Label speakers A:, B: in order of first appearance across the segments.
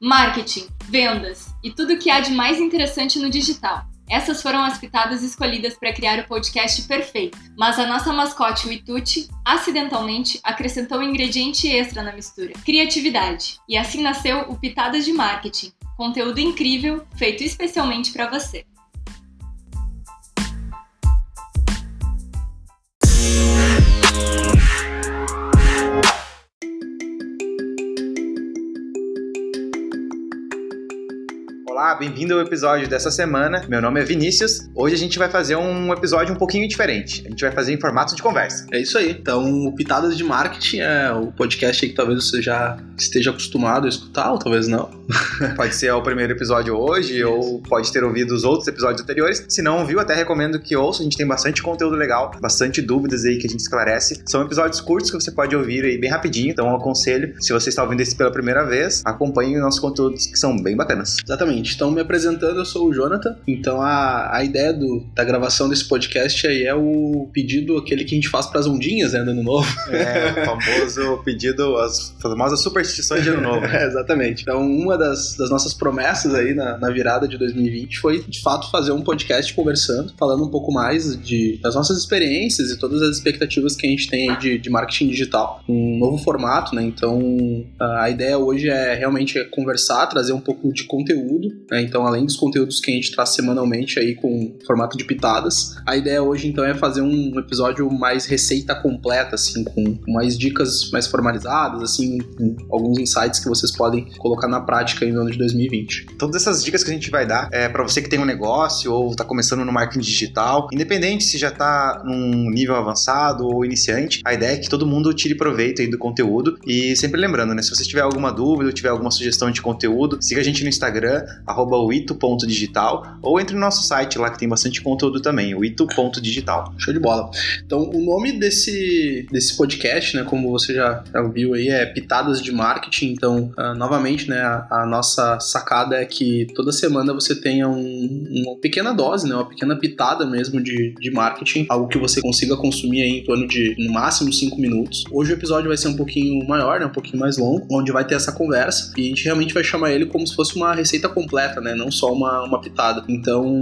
A: marketing, vendas e tudo o que há de mais interessante no digital. Essas foram as pitadas escolhidas para criar o podcast perfeito, mas a nossa mascote, o Ituti, acidentalmente acrescentou um ingrediente extra na mistura: criatividade. E assim nasceu o Pitadas de Marketing, conteúdo incrível feito especialmente para você.
B: Bem-vindo ao episódio dessa semana. Meu nome é Vinícius. Hoje a gente vai fazer um episódio um pouquinho diferente. A gente vai fazer em formato de conversa.
C: É isso aí. Então, o Pitadas de Marketing é o podcast que talvez você já esteja acostumado a escutar, ou talvez não.
B: pode ser o primeiro episódio hoje, isso. ou pode ter ouvido os outros episódios anteriores. Se não ouviu, até recomendo que ouça. A gente tem bastante conteúdo legal, bastante dúvidas aí que a gente esclarece. São episódios curtos que você pode ouvir aí bem rapidinho. Então, eu aconselho, se você está ouvindo esse pela primeira vez, acompanhe os nossos conteúdos que são bem bacanas.
C: Exatamente. Então, me apresentando, eu sou o Jonathan. Então, a, a ideia do, da gravação desse podcast aí é o pedido, aquele que a gente faz para as ondinhas, né, no ano novo.
B: É, o famoso pedido, as famosas superstições de ano novo.
C: é, exatamente. Então, uma das, das nossas promessas aí na, na, virada de 2020 foi, de fato, fazer um podcast conversando, falando um pouco mais de, das nossas experiências e todas as expectativas que a gente tem aí de, de marketing digital. Um novo formato, né? Então, a ideia hoje é realmente conversar, trazer um pouco de conteúdo né? Então, além dos conteúdos que a gente traz semanalmente aí com formato de pitadas, a ideia hoje então é fazer um episódio mais receita completa, assim, com mais dicas mais formalizadas, assim, alguns insights que vocês podem colocar na prática no ano de 2020.
B: Todas essas dicas que a gente vai dar é para você que tem um negócio ou está começando no marketing digital, independente se já está num nível avançado ou iniciante, a ideia é que todo mundo tire proveito aí do conteúdo e sempre lembrando, né, se você tiver alguma dúvida ou tiver alguma sugestão de conteúdo, siga a gente no Instagram, arroba ito.digital, ou entre no nosso site lá que tem bastante conteúdo também, o ito.digital.
C: Show de bola. Então, o nome desse, desse podcast, né, como você já, já viu aí, é Pitadas de Marketing. Então, uh, novamente, né, a, a, nossa sacada é que toda semana você tenha um, uma pequena dose, né, uma pequena pitada mesmo de, de marketing, algo que você consiga consumir aí em torno de, no máximo, 5 minutos. Hoje o episódio vai ser um pouquinho maior, né, um pouquinho mais longo, onde vai ter essa conversa e a gente realmente vai chamar ele como se fosse uma receita completa, né, não só uma, uma pitada. Então,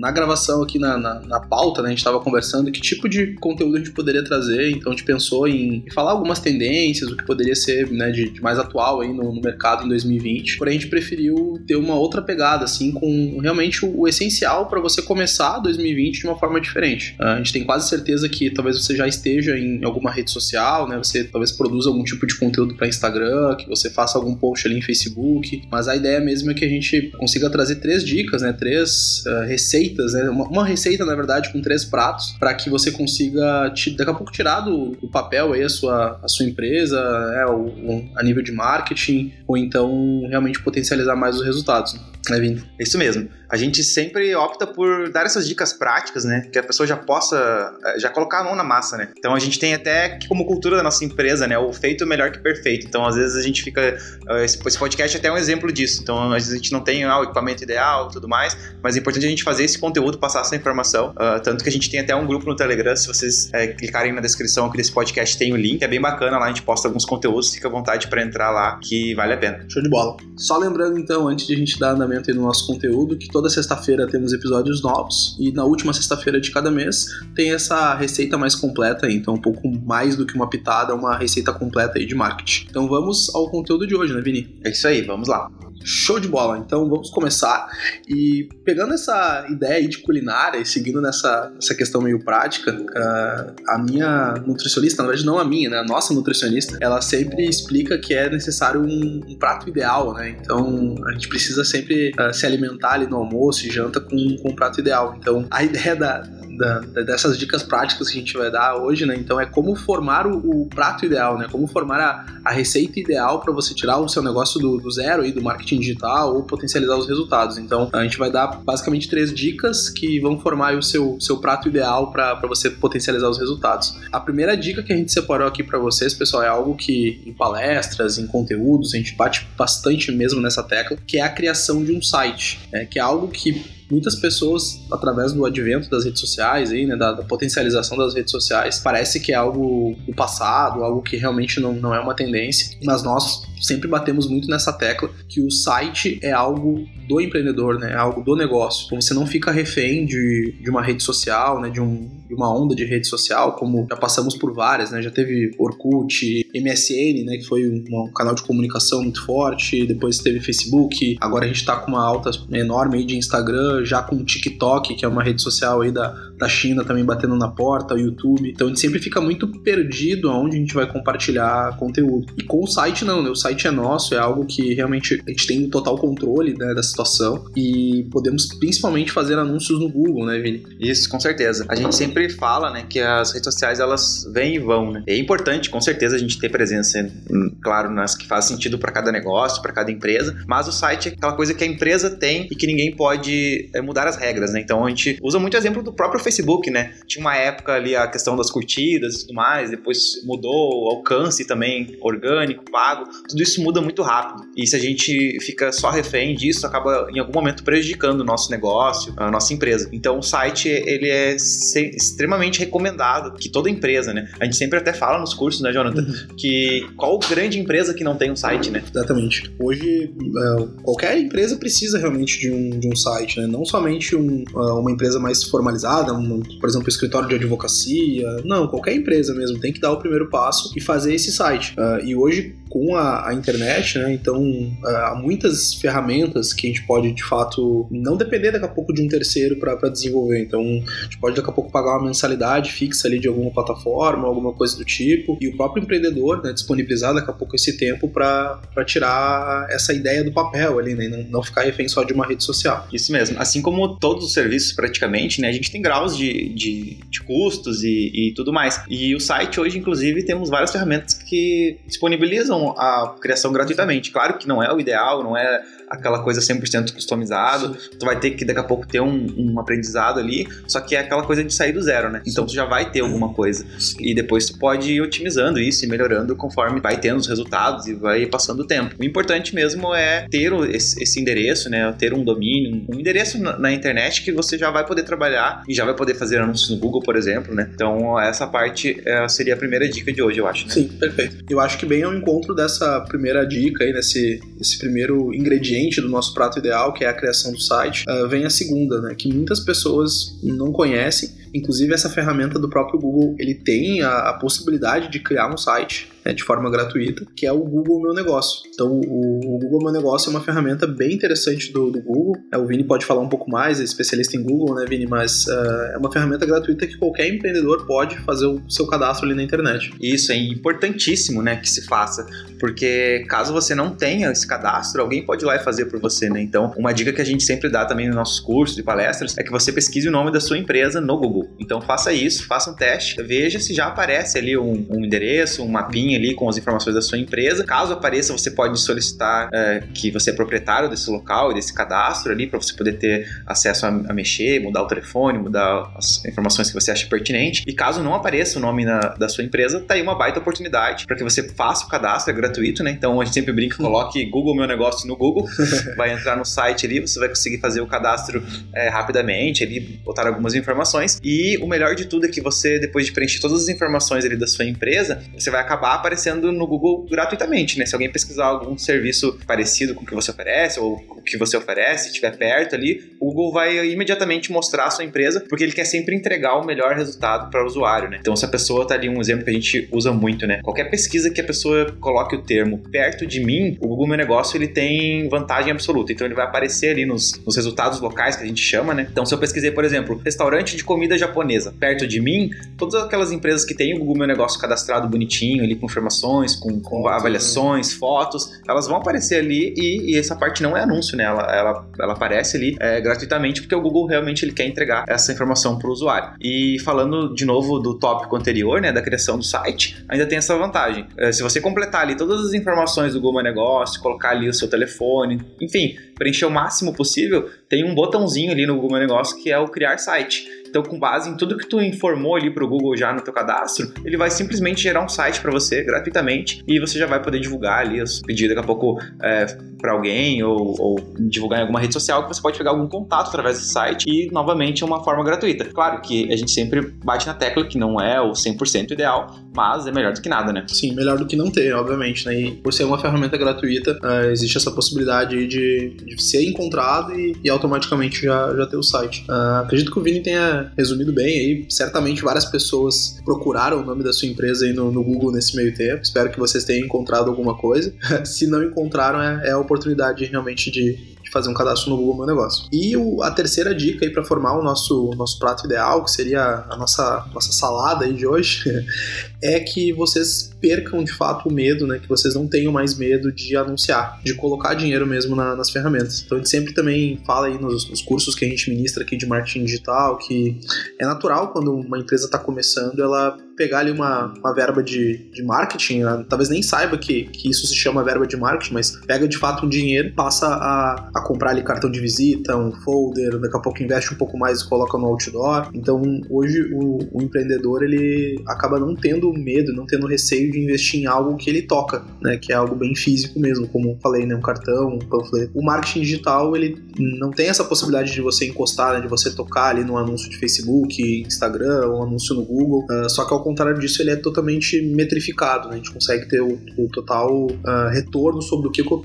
C: na gravação aqui na, na, na pauta, né, a gente estava conversando que tipo de conteúdo a gente poderia trazer, então a gente pensou em falar algumas tendências, o que poderia ser né, de, de mais atual aí no, no, mercado em 2020, porém a gente preferiu ter uma outra pegada, assim, com realmente o, o essencial para você começar 2020 de uma forma diferente. A gente tem quase certeza que talvez você já esteja em alguma rede social, né, você talvez produza algum tipo de conteúdo para Instagram, que você faça algum post ali em Facebook, mas a ideia mesmo é que a gente consiga trazer três dicas, né? Três uh, receitas, né? Uma, uma, receita, na verdade, com três pratos, para que você consiga daqui a pouco tirar do, do, papel aí a sua, a sua empresa, né? o, a nível de marketing, ou então realmente potencializar mais os resultados. Né, Vini?
B: É isso mesmo a gente sempre opta por dar essas dicas práticas, né? Que a pessoa já possa eh, já colocar a mão na massa, né? Então a gente tem até como cultura da nossa empresa, né? O feito é melhor que perfeito. Então às vezes a gente fica. Eh, esse podcast é até um exemplo disso. Então às vezes a gente não tem ah, o equipamento ideal e tudo mais, mas é importante a gente fazer esse conteúdo, passar essa informação. Uh, tanto que a gente tem até um grupo no Telegram. Se vocês é, clicarem na descrição aqui desse podcast, tem o link. É bem bacana lá, a gente posta alguns conteúdos. Fica à vontade para entrar lá, que vale a pena.
C: Show de bola. Só lembrando então, antes de a gente dar andamento aí no nosso conteúdo, que toda sexta-feira temos episódios novos e na última sexta-feira de cada mês tem essa receita mais completa aí, então um pouco mais do que uma pitada, uma receita completa aí de marketing. Então vamos ao conteúdo de hoje, né, Vini?
B: É isso aí, vamos lá.
C: Show de bola! Então vamos começar. E pegando essa ideia aí de culinária e seguindo nessa, nessa questão meio prática, uh, a minha nutricionista, na verdade não a minha, né? A nossa nutricionista, ela sempre explica que é necessário um, um prato ideal, né? Então a gente precisa sempre uh, se alimentar ali no almoço e janta com, com um prato ideal. Então a ideia da, da, dessas dicas práticas que a gente vai dar hoje, né? Então é como formar o, o prato ideal, né? Como formar a, a receita ideal para você tirar o seu negócio do, do zero aí do marketing digital ou potencializar os resultados. Então a gente vai dar basicamente três dicas que vão formar o seu, seu prato ideal para você potencializar os resultados. A primeira dica que a gente separou aqui para vocês, pessoal, é algo que em palestras, em conteúdos, a gente bate bastante mesmo nessa tecla, que é a criação de um site, né? que é algo que muitas pessoas, através do advento das redes sociais, aí, né, da, da potencialização das redes sociais, parece que é algo do passado, algo que realmente não, não é uma tendência, mas nós sempre batemos muito nessa tecla que o site é algo do empreendedor, né? É algo do negócio. Você não fica refém de, de uma rede social, né? De, um, de uma onda de rede social, como já passamos por várias, né? Já teve Orkut, MSN, né? Que foi um, um canal de comunicação muito forte. Depois teve Facebook. Agora a gente tá com uma alta enorme aí de Instagram, já com TikTok, que é uma rede social aí da, da China também batendo na porta, o YouTube. Então a gente sempre fica muito perdido aonde a gente vai compartilhar conteúdo. E com o site não, né? O site é nosso, é algo que realmente a gente tem total controle né, da situação e podemos principalmente fazer anúncios no Google, né, Vini?
B: Isso, com certeza. A gente sempre fala, né, que as redes sociais elas vêm e vão, né? É importante, com certeza, a gente ter presença, hum, claro, nas que faz sentido para cada negócio, para cada empresa, mas o site é aquela coisa que a empresa tem e que ninguém pode é, mudar as regras, né? Então a gente usa muito exemplo do próprio Facebook, né? Tinha uma época ali a questão das curtidas e tudo mais, depois mudou o alcance também orgânico, pago, tudo isso muda muito rápido. E se a gente fica só refém disso, acaba em algum momento prejudicando o nosso negócio, a nossa empresa. Então o site ele é extremamente recomendado que toda empresa, né? A gente sempre até fala nos cursos, né, Jonathan, uhum. que qual grande empresa que não tem um site, né?
C: Exatamente. Hoje é, qualquer empresa precisa realmente de um, de um site, né? Não somente um, é, uma empresa mais formalizada, por exemplo, escritório de advocacia. Não, qualquer empresa mesmo tem que dar o primeiro passo e fazer esse site. Uh, e hoje com a, a internet, né? Então uh, há muitas ferramentas que a gente pode de fato não depender daqui a pouco de um terceiro para desenvolver. Então a gente pode daqui a pouco pagar uma mensalidade fixa ali de alguma plataforma, alguma coisa do tipo, e o próprio empreendedor né, disponibilizar daqui a pouco esse tempo para tirar essa ideia do papel ali, né? Não, não ficar refém só de uma rede social.
B: Isso mesmo. Assim como todos os serviços praticamente, né? A gente tem graus de, de, de custos e, e tudo mais. E o site hoje, inclusive, temos várias ferramentas que disponibilizam a criação gratuitamente. Claro que não é o ideal, não é aquela coisa 100% customizado. Sim. Tu vai ter que daqui a pouco ter um, um, aprendizado ali, só que é aquela coisa de sair do zero, né? Então tu já vai ter alguma coisa. Sim. E depois tu pode ir otimizando isso e melhorando conforme vai tendo os resultados e vai passando o tempo. O importante mesmo é ter esse, esse endereço, né? Ter um domínio, um endereço na, internet que você já vai poder trabalhar e já vai poder fazer anúncios no Google, por exemplo, né? Então essa parte é, seria a primeira dica de hoje, eu acho. Né?
C: Sim, perfeito. Eu acho que bem ao encontro dessa primeira dica aí, nesse, nesse primeiro ingrediente ingrediente do nosso prato ideal, que é a criação do site, uh, vem a segunda, né, que muitas pessoas não conhecem. Inclusive essa ferramenta do próprio Google, ele tem a, a possibilidade de criar um site né, de forma gratuita, que é o Google Meu Negócio. Então, o, o Google Meu Negócio é uma ferramenta bem interessante do, do Google. É, o Vini pode falar um pouco mais, é especialista em Google, né, Vini? Mas uh, é uma ferramenta gratuita que qualquer empreendedor pode fazer o seu cadastro ali na internet.
B: Isso é importantíssimo, né, que se faça, porque caso você não tenha esse cadastro, alguém pode ir lá e fazer por você, né? Então, uma dica que a gente sempre dá também nos nossos cursos e palestras é que você pesquise o nome da sua empresa no Google. Então, faça isso, faça um teste, veja se já aparece ali um, um endereço, um mapinha ali com as informações da sua empresa. Caso apareça, você pode solicitar é, que você é proprietário desse local e desse cadastro ali para você poder ter acesso a, a, mexer, mudar o telefone, mudar as informações que você acha pertinente. E caso não apareça o nome na, da sua empresa, tá aí uma baita oportunidade para que você faça o cadastro, é gratuito, né? Então a gente sempre brinca, coloque Google Meu Negócio no Google, vai entrar no site ali, você vai conseguir fazer o cadastro é, rapidamente, ali botar algumas informações. E o melhor de tudo é que você, depois de preencher todas as informações ali da sua empresa, você vai acabar aparecendo no Google gratuitamente, né? Se alguém pesquisar algum serviço parecido com o que você oferece ou o que você oferece, estiver perto ali, o Google vai imediatamente mostrar a sua empresa, porque ele quer sempre entregar o melhor resultado para o usuário, né? Então, se a pessoa tá ali, um exemplo que a gente usa muito, né? Qualquer pesquisa que a pessoa coloque o termo perto de mim, o Google Meu Negócio ele tem vantagem absoluta. Então, ele vai aparecer ali nos, nos resultados locais que a gente chama, né? Então, se eu pesquisei, por exemplo, restaurante de comida japonesa perto de mim, todas aquelas empresas que têm o Google Meu Negócio cadastrado bonitinho ali com informações, com, com avaliações, fotos, elas vão aparecer ali e, e, essa parte não é anúncio, né? Ela, ela, ela aparece ali é, gratuitamente porque o Google realmente ele quer entregar essa informação para o usuário. E falando de novo do tópico anterior, né, da criação do site, ainda tem essa vantagem. É, se você completar ali todas as informações do Google Negócio, colocar ali o seu telefone, enfim, preencher o máximo possível, tem um botãozinho ali no Google Negócio que é o criar site. Então, com base em tudo que tu informou ali pro Google já no teu cadastro, ele vai simplesmente gerar um site para você gratuitamente e você já vai poder divulgar ali os pedidos daqui a pouco é, para alguém ou, ou, divulgar em alguma rede social que você pode pegar algum contato através do site e, novamente, é uma forma gratuita. Claro que a gente sempre bate na tecla que não é o 100% ideal, mas é melhor do que nada, né?
C: Sim, melhor do que não ter, obviamente, né? E por ser uma ferramenta gratuita, uh, existe essa possibilidade de, de ser encontrado e, e, automaticamente já, já ter o site. Uh, acredito que o Vini tenha resumido bem aí. Certamente várias pessoas procuraram o nome da sua empresa aí no, no Google nesse meio tempo. Espero que vocês tenham encontrado alguma coisa. Se não encontraram, é, é a oportunidade realmente de fazer um cadastro no Google Meu Negócio. E o, a terceira dica aí para formar o nosso, nosso prato ideal, que seria a nossa, nossa salada aí de hoje, é que vocês percam de fato o medo, né? Que vocês não tenham mais medo de anunciar, de colocar dinheiro mesmo na, nas ferramentas. Então a gente sempre também fala aí nos, nos, cursos que a gente ministra aqui de marketing digital que é natural quando uma empresa está começando ela pegar ali uma, uma verba de, de marketing, né? talvez nem saiba que, que isso se chama verba de marketing, mas pega de fato um dinheiro, passa a, a comprar ali cartão de visita, um folder, daqui a pouco investe um pouco mais e coloca no outdoor. Então hoje o, o empreendedor ele acaba não tendo medo, não tendo receio de investir em algo que ele toca, né? Que é algo bem físico mesmo, como falei, né? Um cartão, um panfleto. O marketing digital ele não tem essa possibilidade de você encostar, né? De você tocar ali no anúncio de Facebook, Instagram, um anúncio no Google. Uh, só que ao contrário disso, ele é totalmente metrificado. Né? A gente consegue ter o, o total uh, retorno sobre o que, o,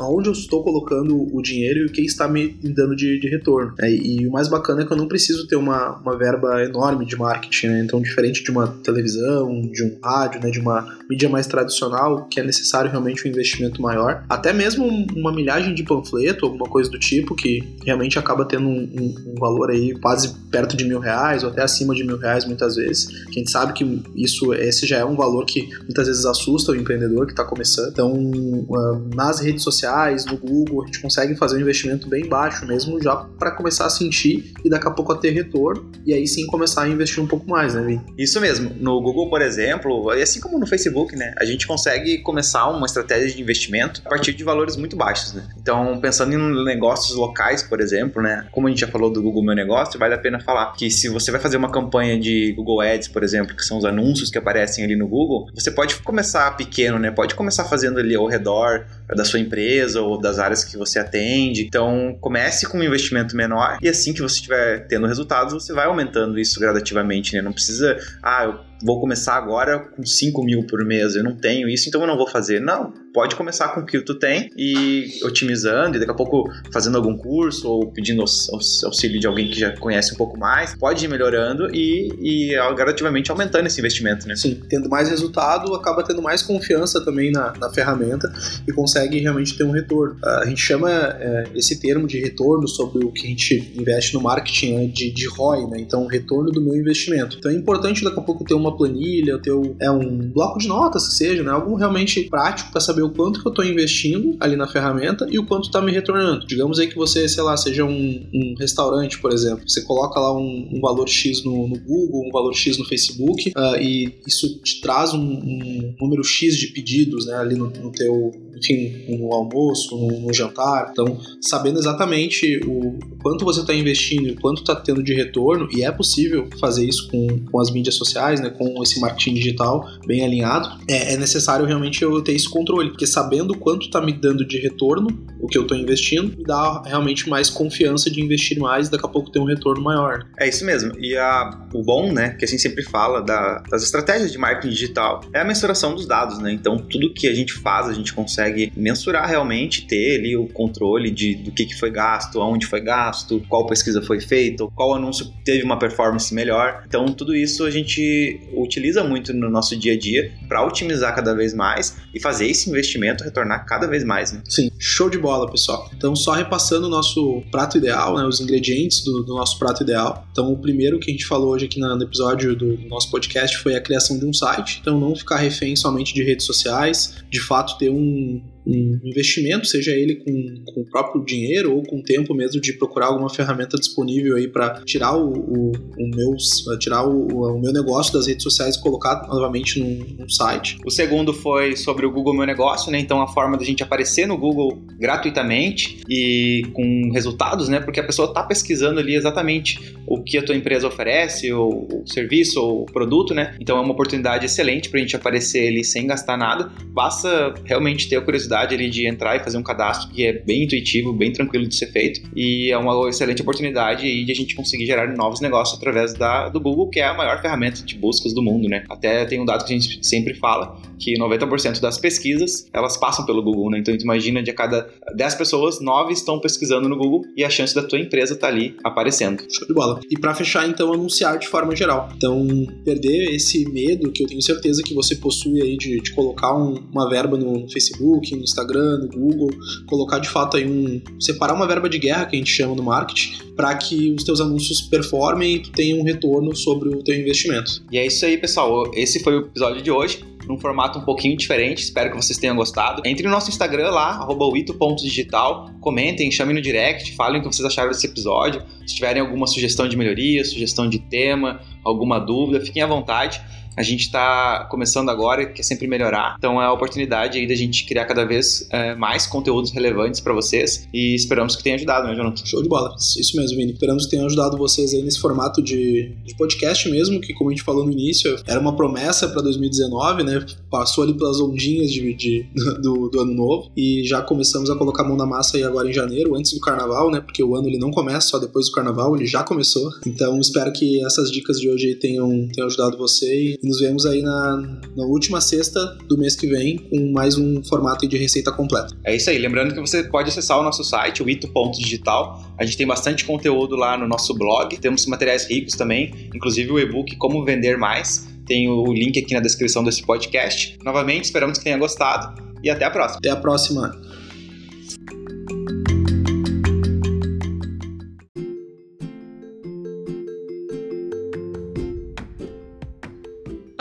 C: onde eu estou colocando o dinheiro e o que está me dando de, de retorno. É, e o mais bacana é que eu não preciso ter uma, uma verba enorme de marketing. Né? Então, diferente de uma televisão, de um rádio, né? de uma mídia mais tradicional, que é necessário realmente um investimento maior, até mesmo uma milhagem de panfleto, alguma coisa do tipo, que realmente acaba tendo um, um, um valor aí quase perto de mil reais ou até acima de mil reais muitas vezes. A gente sabe que isso esse já é um valor que muitas vezes assusta o empreendedor que está começando. Então, uh, nas redes sociais, no Google, a gente consegue fazer um investimento bem baixo mesmo já para começar a sentir e daqui a pouco a ter retorno e aí sim começar a investir um pouco mais, né, Vim?
B: Isso mesmo. No Google, por exemplo, e assim como no Facebook, né, a gente consegue começar uma estratégia de investimento a partir de valores muito baixos, né? Então, pensando em negócios locais, por exemplo, né, como a gente já falou do Google Meu Negócio, vale a pena falar que se você vai fazer uma campanha de Google Ads, por exemplo, que são os anúncios que aparecem ali no Google, você pode começar pequeno, né? Pode começar fazendo ali ao redor da sua empresa ou das áreas que você atende. Então, comece com um investimento menor e assim que você estiver tendo resultados, você vai aumentando isso gradativamente, né? Não precisa, ah, eu vou começar agora com 5 mil por mês, eu não tenho isso, então eu não vou fazer. Não, pode começar com o que tu tem e otimizando, e daqui a pouco fazendo algum curso ou pedindo auxílio de alguém que já conhece um pouco mais, pode ir melhorando e, e gradativamente aumentando esse investimento, né?
C: Sim, tendo mais resultado, acaba tendo mais confiança também na, na ferramenta e consegue realmente ter um retorno. A gente chama é, esse termo de retorno sobre o que a gente investe no marketing né, de, de ROI, né? Então, retorno do meu investimento. Então é importante daqui a pouco ter uma planilha, ter um, é, um bloco de notas que seja, né? Algo realmente prático para saber o quanto que eu estou investindo ali na ferramenta e o quanto está me retornando. Digamos aí que você, sei lá, seja um, um restaurante, por exemplo. Você coloca lá um, um valor X no, no, Google, um valor X no Facebook uh, e isso te traz um, um, número X de pedidos né, ali no, no teu, enfim, no almoço, no, no jantar. Então, sabendo exatamente o, quanto você está investindo e quanto está tendo de retorno, e é possível fazer isso com, com as mídias sociais, né, com esse marketing digital bem alinhado, é, é necessário realmente eu ter esse controle, porque sabendo quanto está me dando de retorno, o que eu estou investindo, me dá realmente mais confiança de investir mais e daqui a pouco ter um retorno maior.
B: É isso mesmo. E a, o bom, né, que a gente sempre fala da, das estratégias de marketing digital é a mensuração dos dados, né? Então, tudo que a gente faz, a gente consegue mensurar realmente, ter ali o controle de, do que, que foi gasto, aonde foi gasto, qual pesquisa foi feita, qual anúncio teve uma performance melhor. Então, tudo isso a gente utiliza muito no nosso dia a dia para otimizar cada vez mais e fazer esse investimento retornar cada vez mais. Né?
C: Sim, show de bola, pessoal. Então, só repassando o nosso prato ideal, né, os ingredientes do, do, nosso prato ideal. Então, o primeiro que a gente falou hoje aqui no episódio do, do nosso podcast foi a criação de um site. Então, não ficar refém somente de redes sociais, de fato ter um um investimento, seja ele com, com, o próprio dinheiro ou com tempo mesmo de procurar alguma ferramenta disponível aí para tirar o, o, o meu, tirar o, o, meu negócio das redes sociais e colocar novamente num, num, site.
B: O segundo foi sobre o Google Meu Negócio, né? Então a forma da gente aparecer no Google gratuitamente e com resultados, né? Porque a pessoa está pesquisando ali exatamente o que a tua empresa oferece, o, o serviço ou o produto, né? Então é uma oportunidade excelente para a gente aparecer ali sem gastar nada. Basta realmente ter a curiosidade ali de entrar e fazer um cadastro que é bem intuitivo, bem tranquilo de ser feito e é uma excelente oportunidade aí de a gente conseguir gerar novos negócios através da, do Google, que é a maior ferramenta de buscas do mundo, né? Até tem um dado que a gente sempre fala, que 90% das pesquisas, elas passam pelo Google, né? Então, tu imagina de a cada 10 pessoas, 9 estão pesquisando no Google e a chance da tua empresa tá ali aparecendo.
C: Show de bola. E para fechar, então, anunciar de forma geral. Então, perder esse medo que eu tenho certeza que você possui aí de, de colocar um, uma verba no Facebook, Instagram, Google, colocar de fato aí um. separar uma verba de guerra que a gente chama no marketing, para que os teus anúncios performem e tu tenha um retorno sobre o teu investimento.
B: E é isso aí, pessoal. Esse foi o episódio de hoje num formato um pouquinho diferente. Espero que vocês tenham gostado. Entre no nosso Instagram lá, ito.digital, comentem, chamem no direct, falem o que vocês acharam desse episódio. Se tiverem alguma sugestão de melhoria, sugestão de tema, alguma dúvida, fiquem à vontade a gente está começando agora, quer sempre melhorar. Então é a oportunidade aí da gente criar cada vez é, mais conteúdos relevantes para vocês e esperamos que tenha ajudado, né, Jonathan?
C: Show de bola. Isso mesmo, Vini. Esperamos que tenha ajudado vocês aí nesse formato de, de podcast mesmo, que como a gente falou no início, era uma promessa para 2019, né? Passou ali pelas ondinhas de, de do, do, ano novo e já começamos a colocar a mão na massa aí agora em janeiro, antes do carnaval, né? Porque o ano ele não começa só depois do carnaval, ele já começou. Então espero que essas dicas de hoje tenham, tenham ajudado você e nos vemos aí na, na última sexta do mês que vem com mais um formato de receita completa.
B: É isso aí. Lembrando que você pode acessar o nosso site, o ito.digital. A gente tem bastante conteúdo lá no nosso blog. Temos materiais ricos também, inclusive o e-book Como Vender Mais. Tem o link aqui na descrição desse podcast. Novamente, esperamos que tenha gostado e até a próxima.
C: Até a próxima.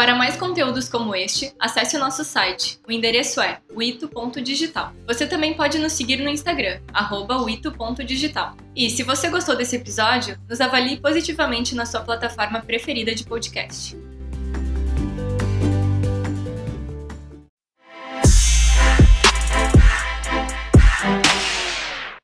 A: Para mais conteúdos como este, acesse o nosso site. O endereço é wito.digital. Você também pode nos seguir no Instagram, wito.digital. E se você gostou desse episódio, nos avalie positivamente na sua plataforma preferida de podcast.